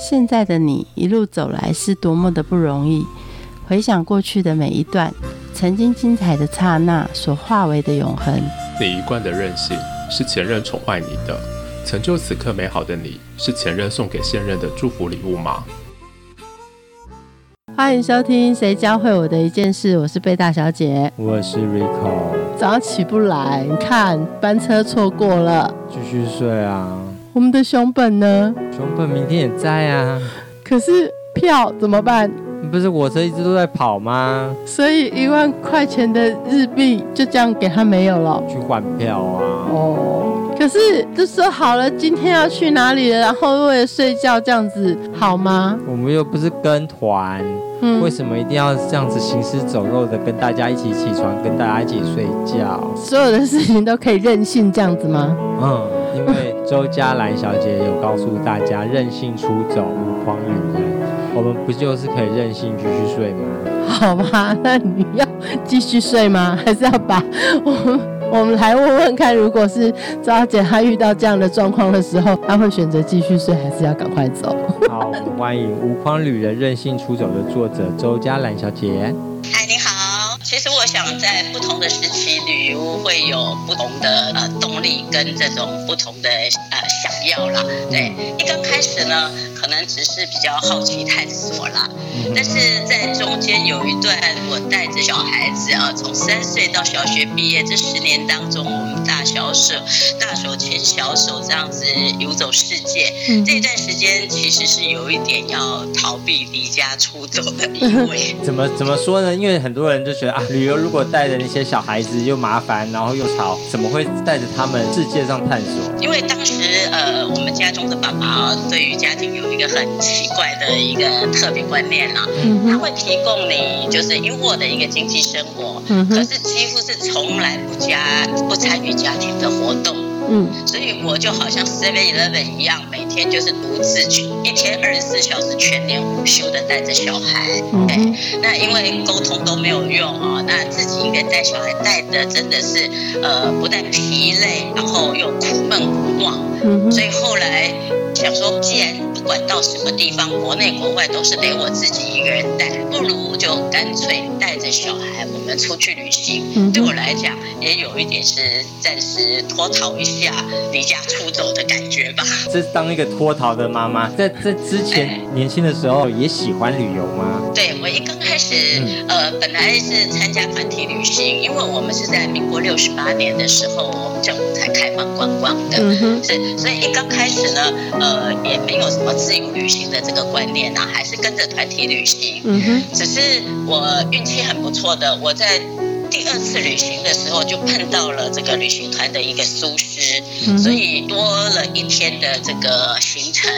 现在的你一路走来是多么的不容易。回想过去的每一段，曾经精彩的刹那所化为的永恒。你一贯的任性是前任宠坏你的，成就此刻美好的你是前任送给现任的祝福礼物吗？欢迎收听《谁教会我的一件事》，我是贝大小姐，我是 Rico。早上起不来，你看班车错过了，继续睡啊。我们的熊本呢？熊本明天也在啊。可是票怎么办？不是火车一直都在跑吗？所以一万块钱的日币就这样给他没有了。去换票啊！哦，可是就说好了，今天要去哪里了，然后为了睡觉这样子好吗？我们又不是跟团，为什么一定要这样子行尸走肉的跟大家一起起床，跟大家一起睡觉？所有的事情都可以任性这样子吗？嗯，因为周嘉兰小姐有告诉大家，任性出走无框女人。我们不就是可以任性继续睡吗？好吧，那你要继续睡吗？还是要把我们我们来问问看，如果是周小姐她遇到这样的状况的时候，她会选择继续睡，还是要赶快走？好，欢迎《无框旅人任性出走》的作者周嘉兰小姐。嗨，你好。其实我想，在同的时期，旅游会有不同的呃动力跟这种不同的呃想要啦。对，一刚开始呢。可能只是比较好奇探索啦，但是在中间有一段，我带着小孩子啊，从三岁到小学毕业这十年当中，销售、大手牵小手这样子游走世界，这段时间其实是有一点要逃避离家出走的意味。怎么怎么说呢？因为很多人就觉得啊，旅游如果带着那些小孩子又麻烦，然后又吵，怎么会带着他们世界上探索？因为当时呃，我们家中的爸爸对于家庭有。一个很奇怪的一个特别观念啦，他会提供你就是优渥的一个经济生活，可是几乎是从来不加不参与家庭的活动。嗯，所以我就好像 Seven Eleven 一样，每天就是独自去，一天二十四小时全年无休的带着小孩。对，那因为沟通都没有用哦，那自己一个人带小孩带的真的是呃不但疲累，然后又苦闷无望。嗯，所以后来想说，既然不管到什么地方，国内国外都是得我自己一个人带，就干脆带着小孩我们出去旅行。对我来讲，也有一点是暂时脱逃一下。离家出走的感觉吧。这当一个脱逃的妈妈，在在之前年轻的时候也喜欢旅游吗？对，我一刚开始，呃，本来是参加团体旅行，因为我们是在民国六十八年的时候，我们政府才开放观光的，是，所以一刚开始呢，呃，也没有什么自由旅行的这个观念啊，还是跟着团体旅行。嗯哼，只是我运气很不错的，我在。第二次旅行的时候，就碰到了这个旅行团的一个疏失，所以多了一天的这个行程。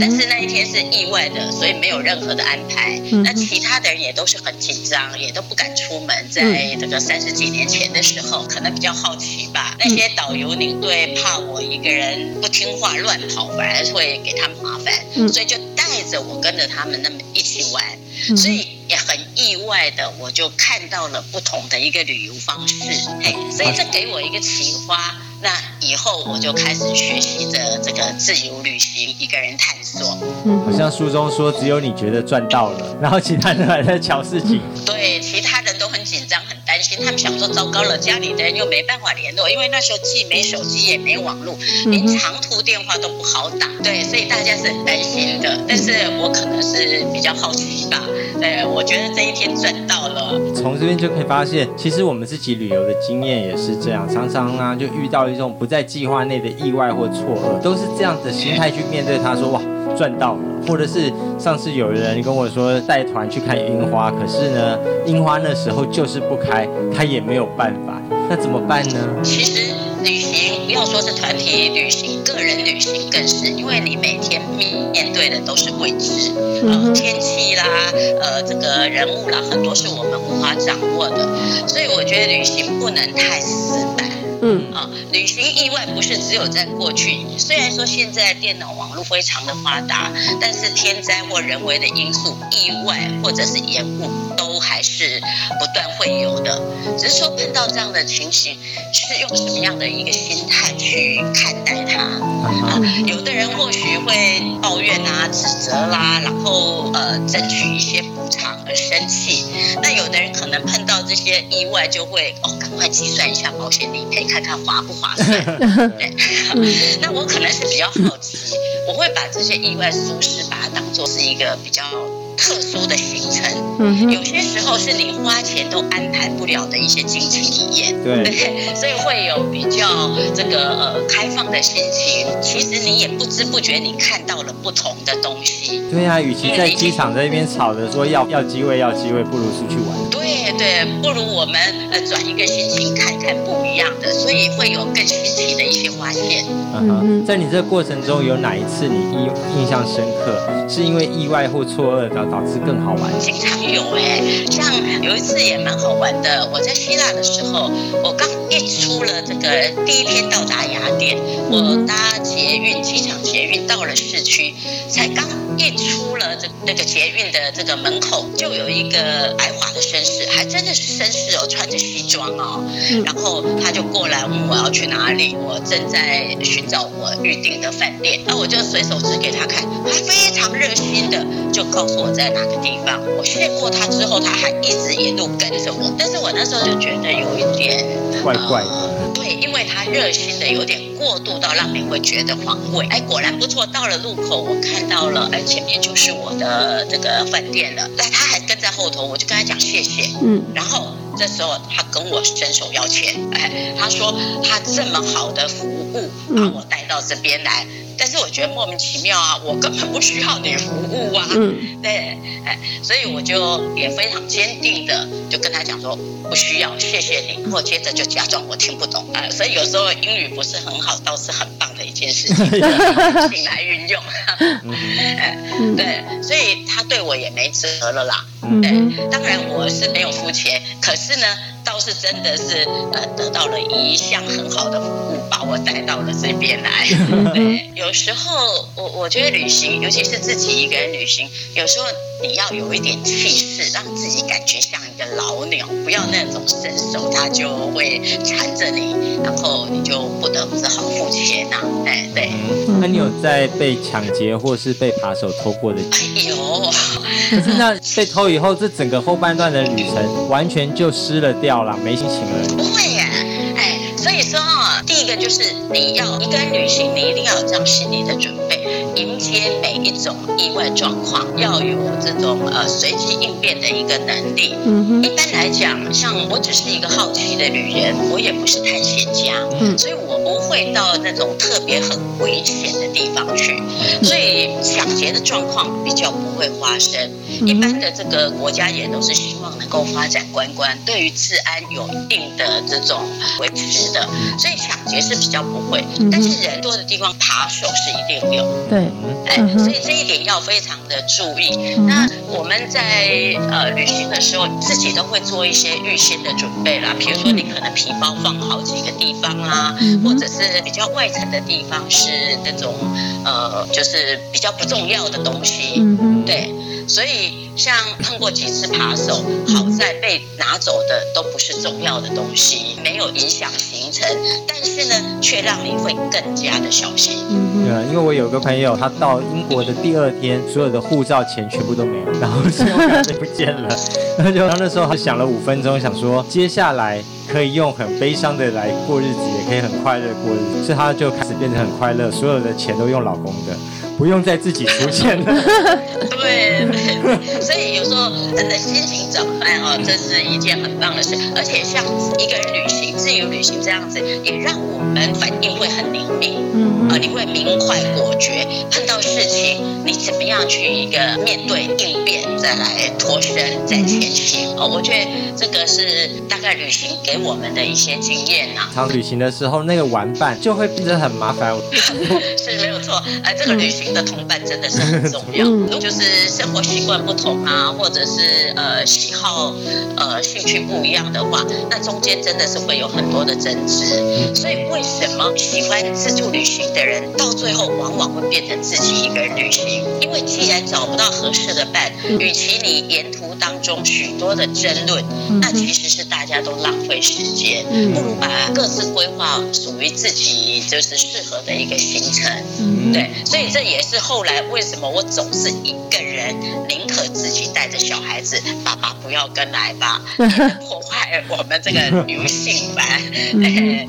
但是那一天是意外的，所以没有任何的安排。那其他的人也都是很紧张，也都不敢出门。在这个三十几年前的时候，可能比较好奇吧。那些导游领队怕我一个人不听话乱跑，反而会给他们麻烦，所以就带着我跟着他们那么一起玩。所以也很意外的，我就看到了不同的一个旅游方式，嘿，所以这给我一个启发。那以后我就开始学习着这个自由旅行，一个人探索。嗯，好像书中说，只有你觉得赚到了，然后其他人还在瞧事情。对，其他人都很紧张，很担心。他们想说，糟糕了，家里的人又没办法联络，因为那时候既没手机也没网络，连长途电话都不好打。对，所以大家是很担心的。但是我可能是比较好奇吧。对，我觉得这一天赚到了。从这边就可以发现，其实我们自己旅游的经验也是这样，常常啊就遇到。一种不在计划内的意外或错愕，都是这样的心态去面对他，说哇赚到了，或者是上次有人跟我说带团去看樱花，可是呢樱花那时候就是不开，他也没有办法，那怎么办呢？其实旅行不要说是团体旅行，个人旅行更是，因为你每天面面对的都是未知，呃天气啦，呃这个人物啦，很多是我们无法掌握的，所以我觉得旅行不能太死板。嗯啊，旅行意外不是只有在过去。虽然说现在电脑网络非常的发达，但是天灾或人为的因素、意外或者是延误都还是不断会有的，只是说碰到这样的情形，是用什么样的一个心态去看待它啊？有的人或许会抱怨啊、指责啦，然后呃争取一些补偿而生气。那有的人可能碰到这些意外，就会哦赶快计算一下保险理赔，看看划不划算。对，那我可能是比较好奇，我会把这些意外疏失把它当做是一个比较。特殊的行程，有些时候是你花钱都安排不了的一些惊奇体验，对，所以会有比较这个呃开放的心情。其实你也不知不觉你看到了不同的东西。对啊，与其在机场在那边吵着说要要机位要机位，不如出去玩。对对，不如我们呃转一个心情看看不一样的，所以会有更新奇的一些发现。嗯哼，在你这个过程中有哪一次你印印象深刻？是因为意外或错愕导导致更好玩？经常有哎，像有一次也蛮好玩的。我在希腊的时候，我刚一出了这个第一天到达雅典，我搭捷运机场捷运到了市区，才刚一出了这那个捷运的这个门口，就有一个矮华的绅士，还真的是绅士哦，穿着西装哦，然后他就过来问我要去哪里，我正在寻找我预定的饭店，那我就随手指给他看，他非常。热心的就告诉我在哪个地方，我谢过他之后，他还一直一路跟着我。但是我那时候就觉得有一点怪怪的，对，因为他热心的有点过度到让你会觉得防卫。哎，果然不错，到了路口我看到了，哎，前面就是我的这个饭店了。那他还跟在后头，我就跟他讲谢谢。嗯，然后这时候他跟我伸手要钱，哎，他说他这么好的服务把我带到这边来。但是我觉得莫名其妙啊，我根本不需要你服务啊，对，哎，所以我就也非常坚定的就跟他讲说不需要，谢谢你。我接着就假装我听不懂啊，所以有时候英语不是很好，倒是很棒的一件事情，请来运用。对，所以他对我也没辙了啦。对，当然我是没有付钱，可是呢。倒是真的是呃得到了一项很好的服务，把我带到了这边来。对，有时候我我觉得旅行，尤其是自己一个人旅行，有时候你要有一点气势，让自己感觉像一个老鸟，不要那种伸手他就会缠着你，然后你就不得不只好付钱呐。哎，对。那你有在被抢劫或是被扒手偷过的？有。可是那被偷以后，这整个后半段的旅程完全就失了掉了，没心情了。不会耶，哎，所以说啊，第一个就是你要一个人旅行，你一定要有这样心理的准备，迎接每一种意外状况，要有这种呃随机应变的一个能力。嗯一般来讲，像我只是一个好奇的女人，我也不是探险家，嗯，所以会到那种特别很危险的地方去，所以抢劫的状况比较不会发生。一般的这个国家也都是希望能够发展观光，对于治安有一定的这种维持的，所以抢劫是比较不会。但是人多的地方，扒手是一定有。对，哎，所以这一点要非常的注意。那我们在呃旅行的时候，自己都会做一些预先的准备啦，比如说你可能皮包放好几个地方啦，或者是比较外层的地方是那种呃，就是比较不重要的东西。对。所以，像碰过几次扒手，好在被拿走的都不是重要的东西，没有影响行程，但是呢，却让你会更加的小心。对啊，因为我有个朋友，他到英国的第二天，所有的护照钱全部都没有，然后信用卡也不见了，然后就那时候他想了五分钟，想说接下来可以用很悲伤的来过日子，也可以很快乐过日子，所以他就开始变得很快乐，所有的钱都用老公的。不用再自己出现了。对，所以有时候真的心情转换哦，这是一件很棒的事。而且像一个人旅行、自由旅行这样子，也让我们反应会很灵敏。嗯啊，你会明快果决，碰到事情你怎么样去一个面对应变，再来脱身再前行。哦，我觉得这个是大概旅行给我们的一些经验呐。常旅行的时候，那个玩伴就会变得很麻烦。是没有错，哎，这个旅行。的同伴真的是很 重要，就是生活习惯不同啊，或者是呃喜好呃兴趣不一样的话，那中间真的是会有很多的争执。所以为什么喜欢自助旅行的人到最后往往会变成自己一个人旅行？因为既然找不到合适的伴，与其你沿途当中许多的争论，那其实是大家都浪费时间，不如把各自规划属于自己就是适合的一个行程。对，所以这也是后来为什么我总是一个人，宁可自己带着小孩子，爸爸不要跟来吧，破坏我们这个游性吧。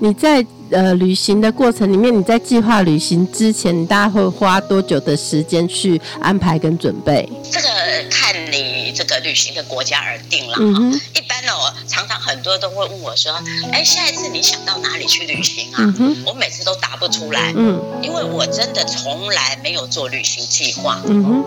你在呃旅行的过程里面，你在计划旅行之前，你大家会花多久的时间去安排跟准备？这个看你这个旅行的国家而定了哈。一般呢，我常常很多都会问我说：“哎，下一次你想到哪里去旅行啊？”我每次都答不出来，嗯，因为我真的从来没有做旅行计划，嗯哼，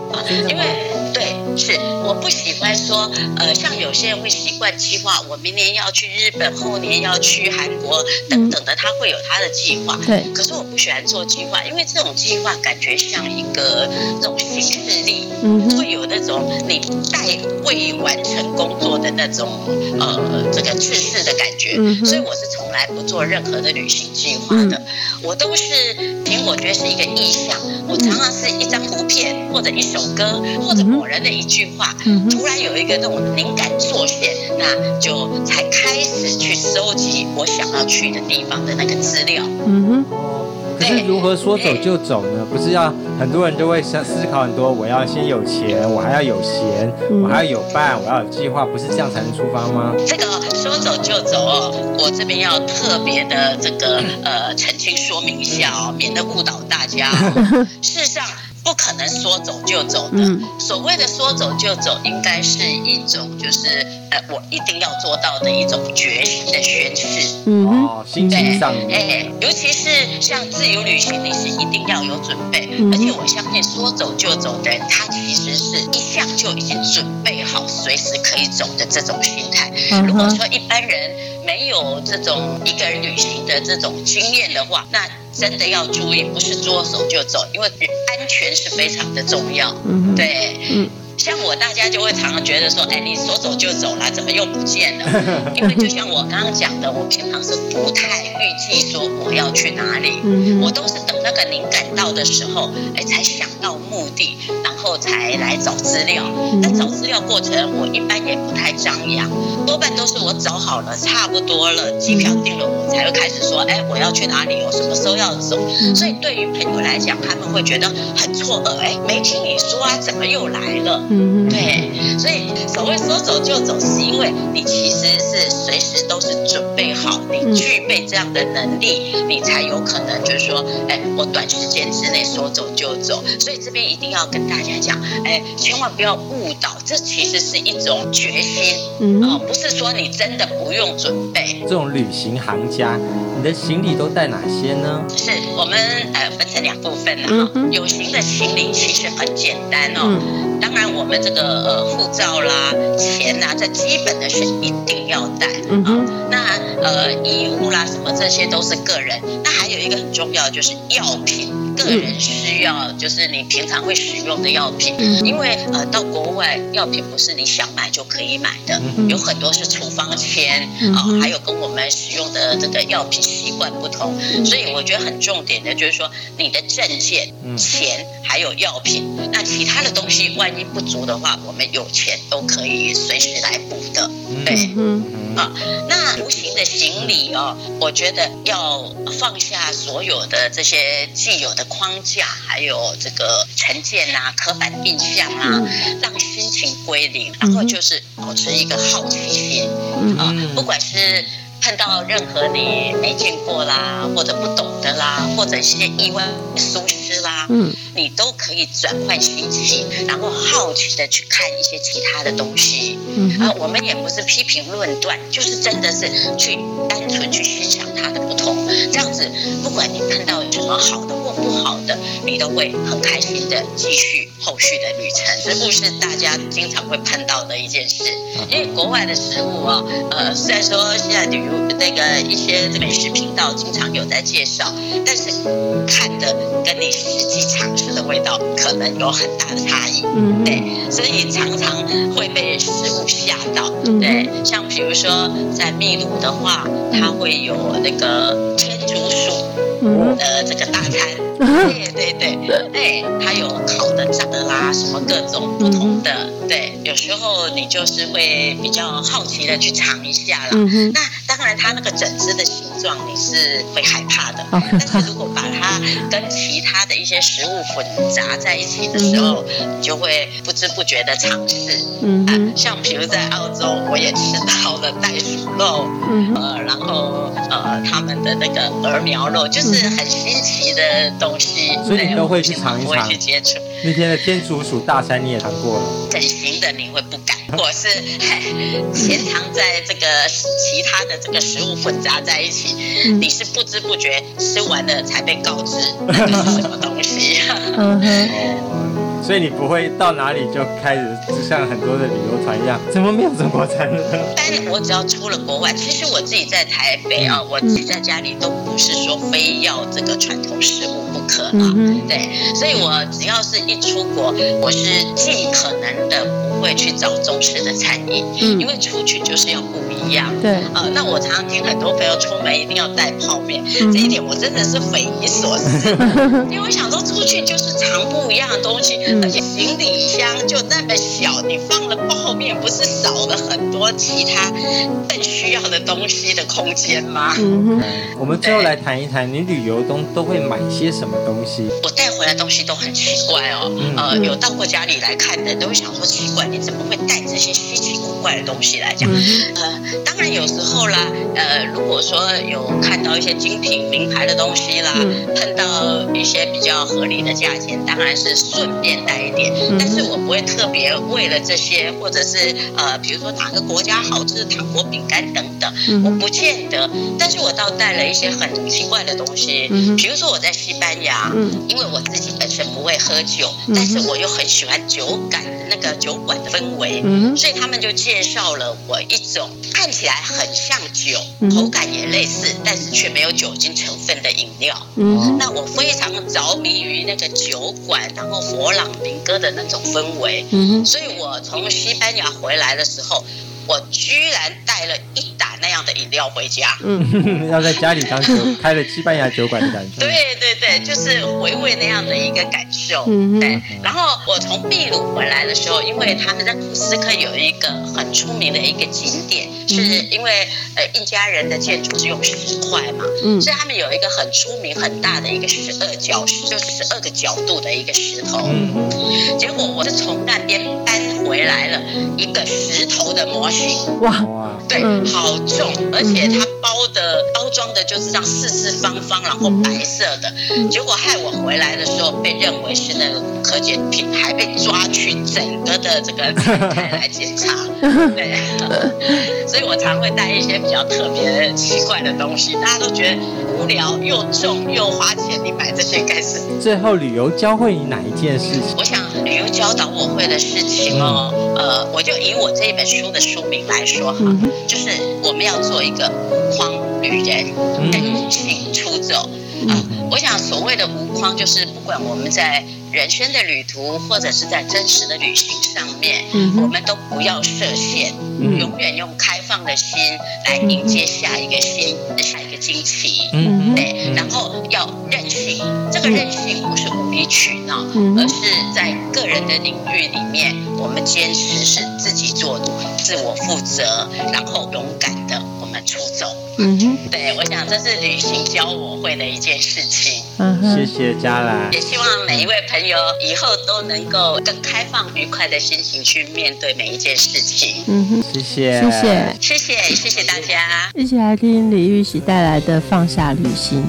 因为对，是我不喜欢说，呃，像有些人会习惯计划，我明年要去日本，后年要去韩国等等的，他会有他的计划，对。可是我不喜欢做计划，因为这种计划感觉像一个那种形式力，嗯，会有那种你待未完成工作的那种呃这个制式的感觉，嗯所以我是从来不做任何的旅行计划的，我都是凭我觉得是一个意向，我常常是一张图片或者一首歌或者某人的一句话，突然有一个那种灵感作现，那就才开始去收集我想要去的地方的那个资料。嗯哼。可是如何说走就走呢？不是要很多人都会想思考很多，我要先有钱，我还要有闲，我还要有伴，我要有计划，不是这样才能出发吗？这个说走就走哦，我这边要特别的这个呃澄清说明一下哦，免得误导大家。事实上。不可能说走就走的。所谓的说走就走，应该是一种就是呃，我一定要做到的一种决心的宣誓。哦，心情上。哎，尤其是像自由旅行，你是一定要有准备。而且我相信说走就走的人，他其实是一向就已经准备好随时可以走的这种心态。如果说一般人没有这种一个人旅行的这种经验的话，那。真的要注意，不是捉走就走，因为安全是非常的重要。嗯对，像我大家就会常常觉得说，哎，你说走就走了，怎么又不见了？因为就像我刚刚讲的，我平常是不太预计说我要去哪里，我都是等那个灵感到的时候，哎，才想到目的。然后才来找资料，那找资料过程我一般也不太张扬，多半都是我找好了，差不多了，机票定了，我才会开始说，哎，我要去哪里，我什么时候要走。所以对于朋友来讲，他们会觉得很错愕，哎，没听你说啊，怎么又来了？嗯，对，所以所谓说走就走，是因为你其实是随时都是准备好，你具备这样的能力，你才有可能就是说，哎，我短时间之内说走就走。所以这边一定要跟大家。讲，哎，千万不要误导，这其实是一种决心，嗯哦，不是说你真的不用准备。这种旅行行家，你的行李都带哪些呢？是我们呃分成两部分的哈，有形的行李其实很简单哦，当然我们这个呃护照啦、钱呐，这基本的是一定要带啊。那呃衣物啦什么这些都是个人，那还有一个很重要的就是药品。个人需要就是你平常会使用的药品，因为呃到国外药品不是你想买就可以买的，有很多是处方签啊，还有跟我们使用的这个药品习惯不同，所以我觉得很重点的就是说你的证件、钱还有药品，那其他的东西万一不足的话，我们有钱都可以随时来补的，对。啊，那无形的行李哦，我觉得要放下所有的这些既有的框架，还有这个成见啊、刻板印象啊，让心情归零，然后就是保持一个好奇心。啊，不管是。碰到任何你没见过啦，或者不懂的啦，或者一些意外疏失啦，嗯，你都可以转换心情，然后好奇的去看一些其他的东西。嗯，啊，我们也不是批评论断，就是真的是去单纯去欣赏它的不同。这样子，不管你碰到什么好的或不好的，你都会很开心的继续后续的旅程。食物是大家经常会碰到的一件事，因为国外的食物啊，呃，虽然说现在旅那个一些美食频道经常有在介绍，但是看的跟你实际尝试的味道可能有很大的差异，对，所以常常会被食物吓到，对，像比如说在秘鲁的话，它会有那个天竺鼠的这个大餐，对对对，哎，它有烤的、炸的啦。啊，什么各种不同的，对，有时候你就是会比较好奇的去尝一下啦。那当然，它那个整只的形状你是会害怕的，但是 如果把它跟其他的一些食物混杂在一起的时候，你就会不知不觉的尝试。嗯，像比如在澳洲，我也吃到了袋鼠肉，嗯呃，然后呃他们的那个鹅苗肉，就是很新奇的东西，所以你都会去尝一尝。去接触。那天的天竺鼠大餐你也尝过了，整形的你会不敢，或是 潜藏在这个其他的这个食物混杂在一起，你是不知不觉吃完了才被告知 那是什么东西。所以你不会到哪里就开始，就像很多的旅游团一样，怎么没有中国餐呢？但我只要出了国外，其实我自己在台北啊，我自己在家里都不是说非要这个传统食物不可啊。对，所以我只要是一出国，我是尽可能的不会去找中式的餐饮，因为出去就是要不一样。对，呃，那我常常听很多朋友出门一定要带泡面，这一点我真的是匪夷所思，因为我想说出去就是尝不一样的东西。而且行李箱就那么小，你放了泡面，不是少了很多其他更需要的东西的空间吗？嗯我们最后来谈一谈，你旅游中都会买些什么东西？我带回来东西都很奇怪哦。呃，有到过家里来看的，都会想说奇怪，你怎么会带这些稀奇古怪的东西来讲？呃，当然有时候啦，呃，如果说有看到一些精品名牌的东西啦，碰到一些比较合理的价钱，当然是顺便。带一点，但是我不会特别为了这些，或者是呃，比如说哪个国家好吃的糖果、饼干等等，我不见得。但是我倒带了一些很奇怪的东西，比如说我在西班牙，因为我自己本身不会喝酒，但是我又很喜欢酒感那个酒馆的氛围，所以他们就介绍了我一种看起来很像酒，口感也类似，但是却没有酒精成分的饮料。那我非常着迷于那个酒馆，然后佛朗。明哥的那种氛围，所以我从西班牙回来的时候，我居然带了一打那样的饮料回家。嗯，要在家里当酒开了西班牙酒馆的感觉。对对对，就是回味那样的一个感受。对，然后我从秘鲁回来的时候，因为他们在库斯科有一个很出名的一个景点，是因为呃印加人的建筑是用石块嘛，所以他们有一个很出名很大的一个十二角，就十二个角度的一个石头。结果我是从那边搬回来了一个石头的模型。哇，对，好重，而且它包的包装的就是这样四四方方，然后白色的。结果害我回来的时候被认为是那个可检品，还被抓去整个的这个 台来检查。对，所以我常会带一些比较特别奇怪的东西，大家都觉得无聊又重又花钱，你买这些干什么？最后旅游教会你哪一件事情？我想旅游教导我会的事情哦，呃，我就以我这一本书的书名来说哈，就是我们要做一个无框旅人，跟情出走啊。我想所谓的无框，就是不管我们在人生的旅途，或者是在真实的旅行上面，我们都不要设限，永远用开放的心来迎接下一个新下一个惊奇。嗯，对，然后要任性，这个任性不是无理取闹，而是在个人的领域里面，我们坚持是自己做主、自我负责，然后勇敢的出走。嗯哼，对，我想这是旅行教我会的一件事情。嗯哼，谢谢嘉兰，也希望每一位朋友以后都能够更开放、愉快的心情去面对每一件事情。嗯哼，谢谢，谢谢，谢谢，谢谢大家。一起来听李玉玺带来的《放下旅行》。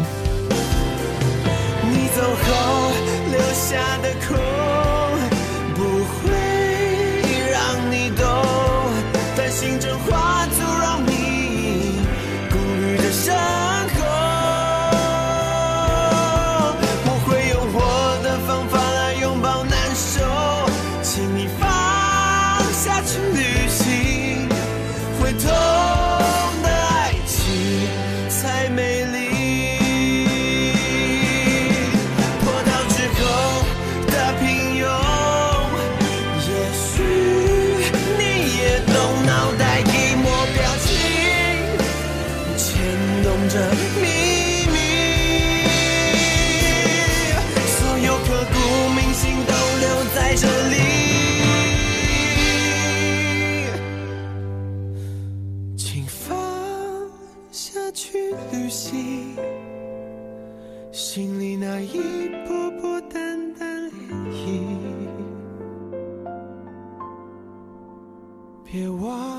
去旅行心里那一波波淡淡涟漪别忘。